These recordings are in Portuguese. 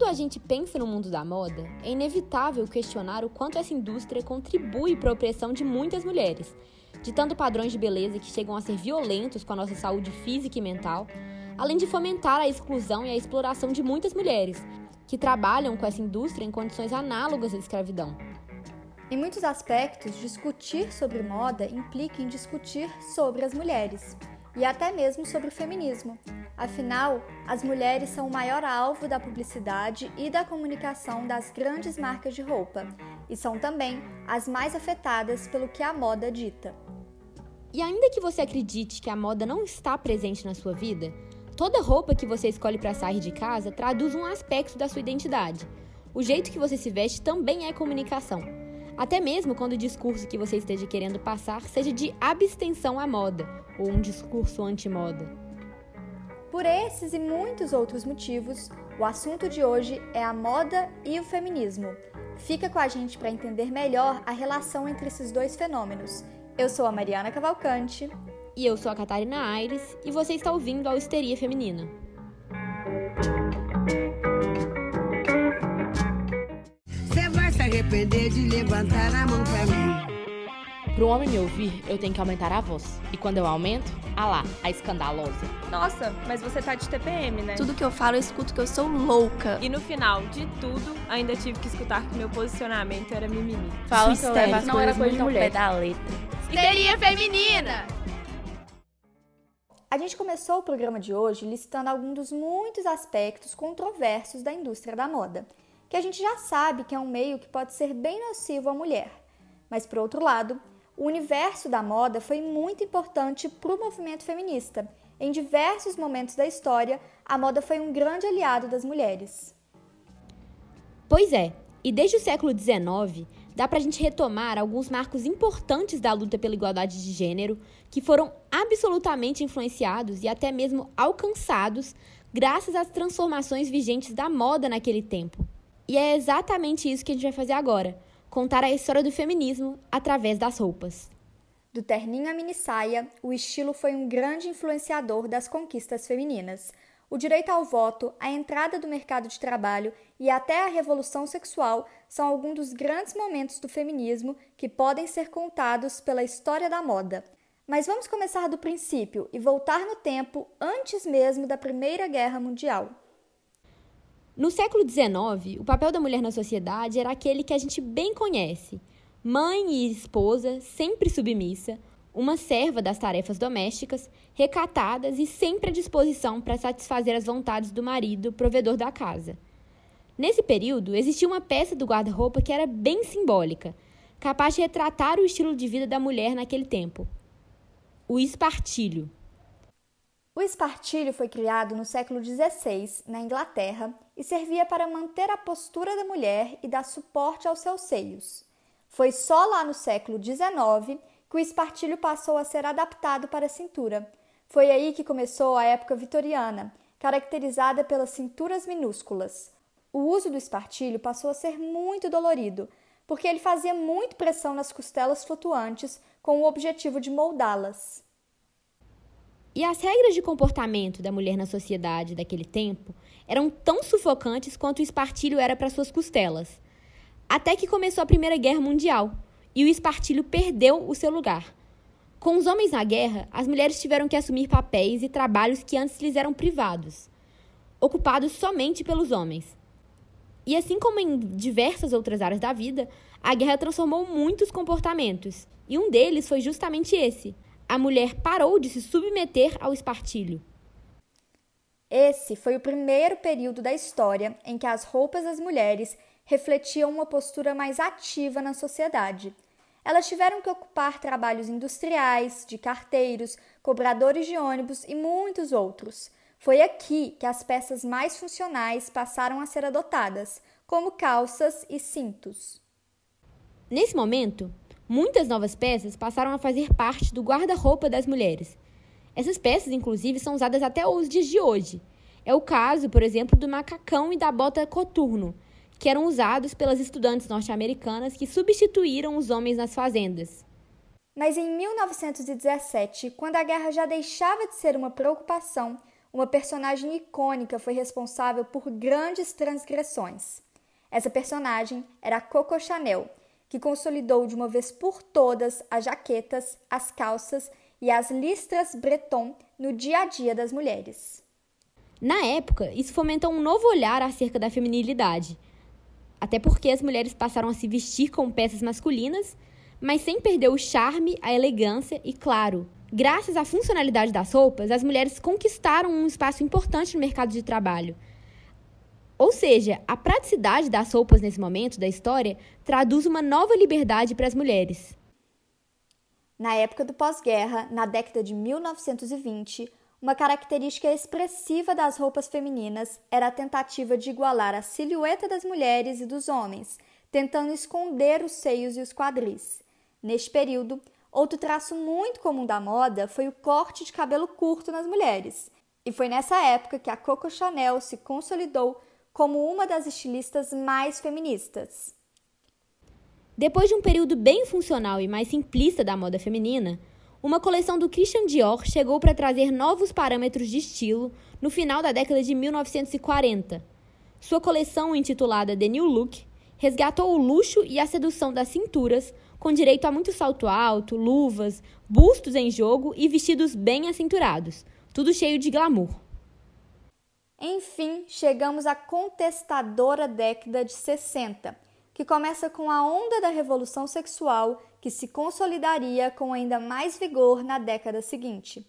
Quando a gente pensa no mundo da moda, é inevitável questionar o quanto essa indústria contribui para a opressão de muitas mulheres, ditando padrões de beleza que chegam a ser violentos com a nossa saúde física e mental, além de fomentar a exclusão e a exploração de muitas mulheres, que trabalham com essa indústria em condições análogas à escravidão. Em muitos aspectos, discutir sobre moda implica em discutir sobre as mulheres e até mesmo sobre o feminismo. Afinal, as mulheres são o maior alvo da publicidade e da comunicação das grandes marcas de roupa e são também as mais afetadas pelo que a moda dita. E ainda que você acredite que a moda não está presente na sua vida, toda roupa que você escolhe para sair de casa traduz um aspecto da sua identidade. O jeito que você se veste também é comunicação. Até mesmo quando o discurso que você esteja querendo passar seja de abstenção à moda ou um discurso anti-moda. Por esses e muitos outros motivos, o assunto de hoje é a moda e o feminismo. Fica com a gente para entender melhor a relação entre esses dois fenômenos. Eu sou a Mariana Cavalcante. E eu sou a Catarina Aires, e você está ouvindo a Histeria Feminina. arrepender de levantar a mão pra mim. Pro homem me ouvir, eu tenho que aumentar a voz. E quando eu aumento, ah lá, a escandalosa. Nossa, mas você tá de TPM, né? Tudo que eu falo, eu escuto que eu sou louca. E no final de tudo, ainda tive que escutar que meu posicionamento era mimimi. Fala que eu levo as não era coisa de mulher. da letra. Histeria feminina! A gente começou o programa de hoje listando alguns dos muitos aspectos controversos da indústria da moda que a gente já sabe que é um meio que pode ser bem nocivo à mulher. Mas, por outro lado, o universo da moda foi muito importante para o movimento feminista. Em diversos momentos da história, a moda foi um grande aliado das mulheres. Pois é, e desde o século XIX, dá para a gente retomar alguns marcos importantes da luta pela igualdade de gênero que foram absolutamente influenciados e até mesmo alcançados graças às transformações vigentes da moda naquele tempo. E é exatamente isso que a gente vai fazer agora: contar a história do feminismo através das roupas. Do terninho à minissaia, o estilo foi um grande influenciador das conquistas femininas. O direito ao voto, a entrada do mercado de trabalho e até a revolução sexual são alguns dos grandes momentos do feminismo que podem ser contados pela história da moda. Mas vamos começar do princípio e voltar no tempo antes mesmo da Primeira Guerra Mundial. No século XIX, o papel da mulher na sociedade era aquele que a gente bem conhece: mãe e esposa, sempre submissa, uma serva das tarefas domésticas, recatadas e sempre à disposição para satisfazer as vontades do marido, provedor da casa. Nesse período, existia uma peça do guarda-roupa que era bem simbólica, capaz de retratar o estilo de vida da mulher naquele tempo: o espartilho. O espartilho foi criado no século XVI, na Inglaterra, e servia para manter a postura da mulher e dar suporte aos seus seios. Foi só lá no século XIX que o espartilho passou a ser adaptado para a cintura. Foi aí que começou a época vitoriana, caracterizada pelas cinturas minúsculas. O uso do espartilho passou a ser muito dolorido, porque ele fazia muito pressão nas costelas flutuantes com o objetivo de moldá-las. E as regras de comportamento da mulher na sociedade daquele tempo eram tão sufocantes quanto o espartilho era para suas costelas. Até que começou a Primeira Guerra Mundial e o espartilho perdeu o seu lugar. Com os homens na guerra, as mulheres tiveram que assumir papéis e trabalhos que antes lhes eram privados, ocupados somente pelos homens. E assim como em diversas outras áreas da vida, a guerra transformou muitos comportamentos, e um deles foi justamente esse: a mulher parou de se submeter ao espartilho. Esse foi o primeiro período da história em que as roupas das mulheres refletiam uma postura mais ativa na sociedade. Elas tiveram que ocupar trabalhos industriais, de carteiros, cobradores de ônibus e muitos outros. Foi aqui que as peças mais funcionais passaram a ser adotadas, como calças e cintos. Nesse momento, Muitas novas peças passaram a fazer parte do guarda-roupa das mulheres. Essas peças, inclusive, são usadas até os dias de hoje. É o caso, por exemplo, do macacão e da bota coturno, que eram usados pelas estudantes norte-americanas que substituíram os homens nas fazendas. Mas em 1917, quando a guerra já deixava de ser uma preocupação, uma personagem icônica foi responsável por grandes transgressões. Essa personagem era Coco Chanel, que consolidou de uma vez por todas as jaquetas, as calças e as listras breton no dia a dia das mulheres. Na época, isso fomentou um novo olhar acerca da feminilidade, até porque as mulheres passaram a se vestir com peças masculinas, mas sem perder o charme, a elegância e, claro, graças à funcionalidade das roupas, as mulheres conquistaram um espaço importante no mercado de trabalho. Ou seja, a praticidade das roupas nesse momento da história traduz uma nova liberdade para as mulheres. Na época do pós-guerra, na década de 1920, uma característica expressiva das roupas femininas era a tentativa de igualar a silhueta das mulheres e dos homens, tentando esconder os seios e os quadris. Neste período, outro traço muito comum da moda foi o corte de cabelo curto nas mulheres. E foi nessa época que a Coco Chanel se consolidou como uma das estilistas mais feministas. Depois de um período bem funcional e mais simplista da moda feminina, uma coleção do Christian Dior chegou para trazer novos parâmetros de estilo no final da década de 1940. Sua coleção, intitulada The New Look, resgatou o luxo e a sedução das cinturas, com direito a muito salto alto, luvas, bustos em jogo e vestidos bem acinturados, tudo cheio de glamour. Enfim, chegamos à contestadora década de 60, que começa com a onda da revolução sexual que se consolidaria com ainda mais vigor na década seguinte.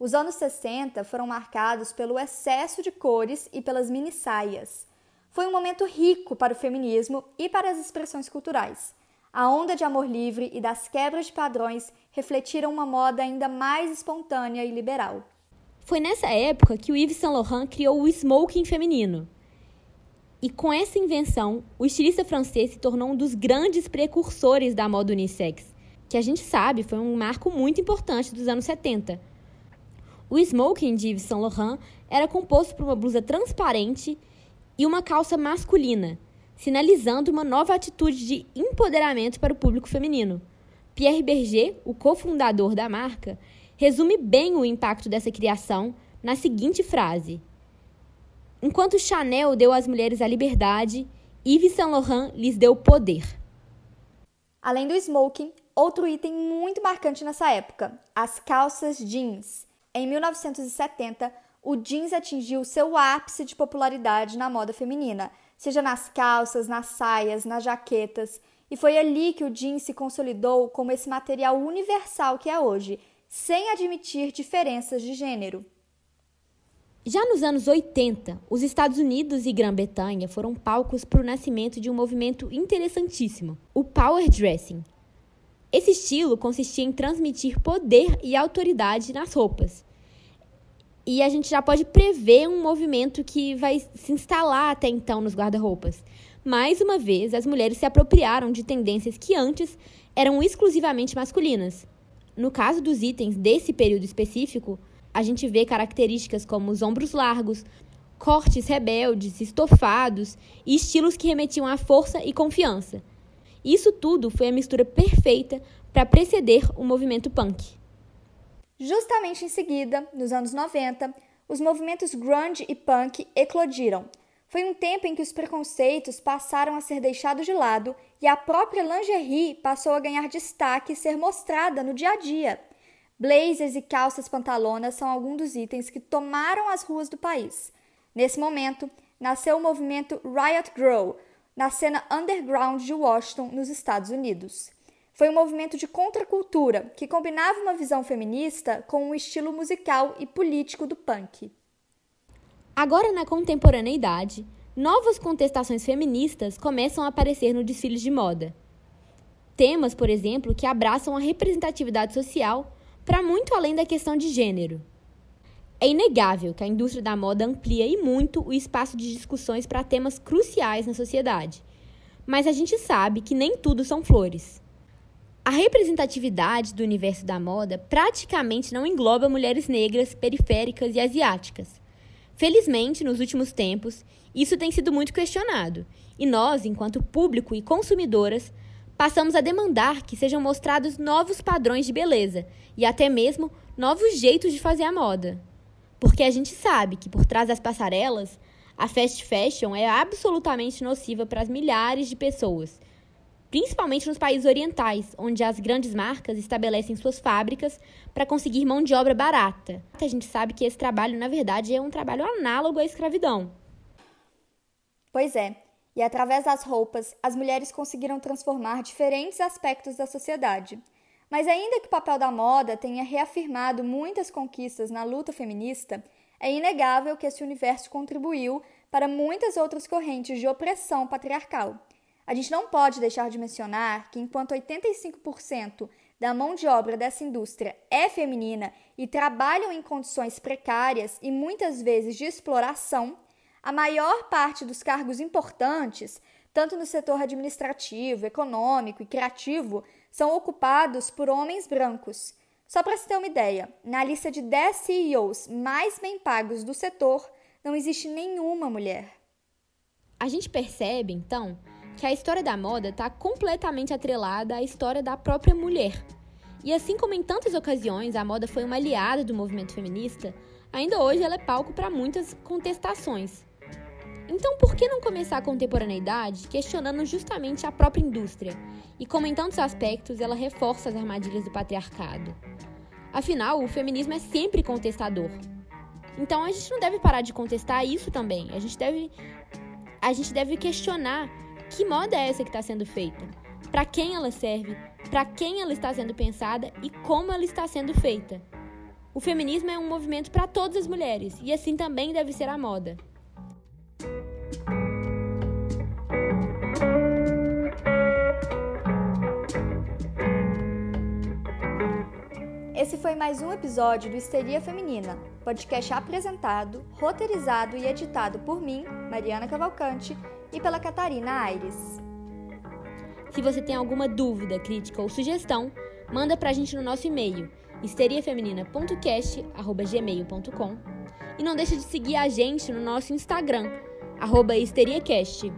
Os anos 60 foram marcados pelo excesso de cores e pelas mini-saias. Foi um momento rico para o feminismo e para as expressões culturais. A onda de amor livre e das quebras de padrões refletiram uma moda ainda mais espontânea e liberal. Foi nessa época que o Yves Saint Laurent criou o smoking feminino. E com essa invenção, o estilista francês se tornou um dos grandes precursores da moda unissex, que a gente sabe foi um marco muito importante dos anos 70. O smoking de Yves Saint Laurent era composto por uma blusa transparente e uma calça masculina, sinalizando uma nova atitude de empoderamento para o público feminino. Pierre Berger, o cofundador da marca, resume bem o impacto dessa criação na seguinte frase: Enquanto Chanel deu às mulheres a liberdade, Yves Saint Laurent lhes deu poder. Além do smoking, outro item muito marcante nessa época, as calças jeans. Em 1970, o jeans atingiu seu ápice de popularidade na moda feminina, seja nas calças, nas saias, nas jaquetas, e foi ali que o jeans se consolidou como esse material universal que é hoje, sem admitir diferenças de gênero. Já nos anos 80, os Estados Unidos e Grã-Bretanha foram palcos para o nascimento de um movimento interessantíssimo, o power dressing. Esse estilo consistia em transmitir poder e autoridade nas roupas. E a gente já pode prever um movimento que vai se instalar até então nos guarda-roupas. Mais uma vez, as mulheres se apropriaram de tendências que antes eram exclusivamente masculinas. No caso dos itens desse período específico, a gente vê características como os ombros largos, cortes rebeldes, estofados e estilos que remetiam à força e confiança. Isso tudo foi a mistura perfeita para preceder o movimento punk. Justamente em seguida, nos anos 90, os movimentos grunge e punk eclodiram. Foi um tempo em que os preconceitos passaram a ser deixados de lado e a própria lingerie passou a ganhar destaque e ser mostrada no dia a dia. Blazers e calças pantalonas são alguns dos itens que tomaram as ruas do país. Nesse momento, nasceu o movimento Riot Girl, na cena underground de Washington, nos Estados Unidos. Foi um movimento de contracultura que combinava uma visão feminista com o estilo musical e político do punk. Agora, na contemporaneidade, novas contestações feministas começam a aparecer no desfile de moda. Temas, por exemplo, que abraçam a representatividade social para muito além da questão de gênero. É inegável que a indústria da moda amplia e muito o espaço de discussões para temas cruciais na sociedade. Mas a gente sabe que nem tudo são flores. A representatividade do universo da moda praticamente não engloba mulheres negras, periféricas e asiáticas. Felizmente, nos últimos tempos, isso tem sido muito questionado, e nós, enquanto público e consumidoras, passamos a demandar que sejam mostrados novos padrões de beleza e até mesmo novos jeitos de fazer a moda. Porque a gente sabe que por trás das passarelas, a fast fashion é absolutamente nociva para as milhares de pessoas, principalmente nos países orientais, onde as grandes marcas estabelecem suas fábricas para conseguir mão de obra barata. A gente sabe que esse trabalho, na verdade, é um trabalho análogo à escravidão. Pois é, e através das roupas, as mulheres conseguiram transformar diferentes aspectos da sociedade. Mas ainda que o papel da moda tenha reafirmado muitas conquistas na luta feminista, é inegável que esse universo contribuiu para muitas outras correntes de opressão patriarcal. A gente não pode deixar de mencionar que, enquanto 85% da mão de obra dessa indústria é feminina e trabalham em condições precárias e muitas vezes de exploração, a maior parte dos cargos importantes, tanto no setor administrativo, econômico e criativo, são ocupados por homens brancos. Só para se ter uma ideia, na lista de 10 CEOs mais bem pagos do setor, não existe nenhuma mulher. A gente percebe, então, que a história da moda está completamente atrelada à história da própria mulher. E assim como em tantas ocasiões a moda foi uma aliada do movimento feminista, ainda hoje ela é palco para muitas contestações. Então, por que não começar a contemporaneidade questionando justamente a própria indústria e como em tantos aspectos ela reforça as armadilhas do patriarcado? Afinal, o feminismo é sempre contestador. Então a gente não deve parar de contestar isso também. A gente deve, a gente deve questionar que moda é essa que está sendo feita, para quem ela serve, para quem ela está sendo pensada e como ela está sendo feita. O feminismo é um movimento para todas as mulheres e assim também deve ser a moda. Esse foi mais um episódio do Histeria Feminina, podcast apresentado, roteirizado e editado por mim, Mariana Cavalcante, e pela Catarina Aires. Se você tem alguma dúvida, crítica ou sugestão, manda pra gente no nosso e-mail histeriafeminina.cast@gmail.com e não deixe de seguir a gente no nosso Instagram @histeriacast.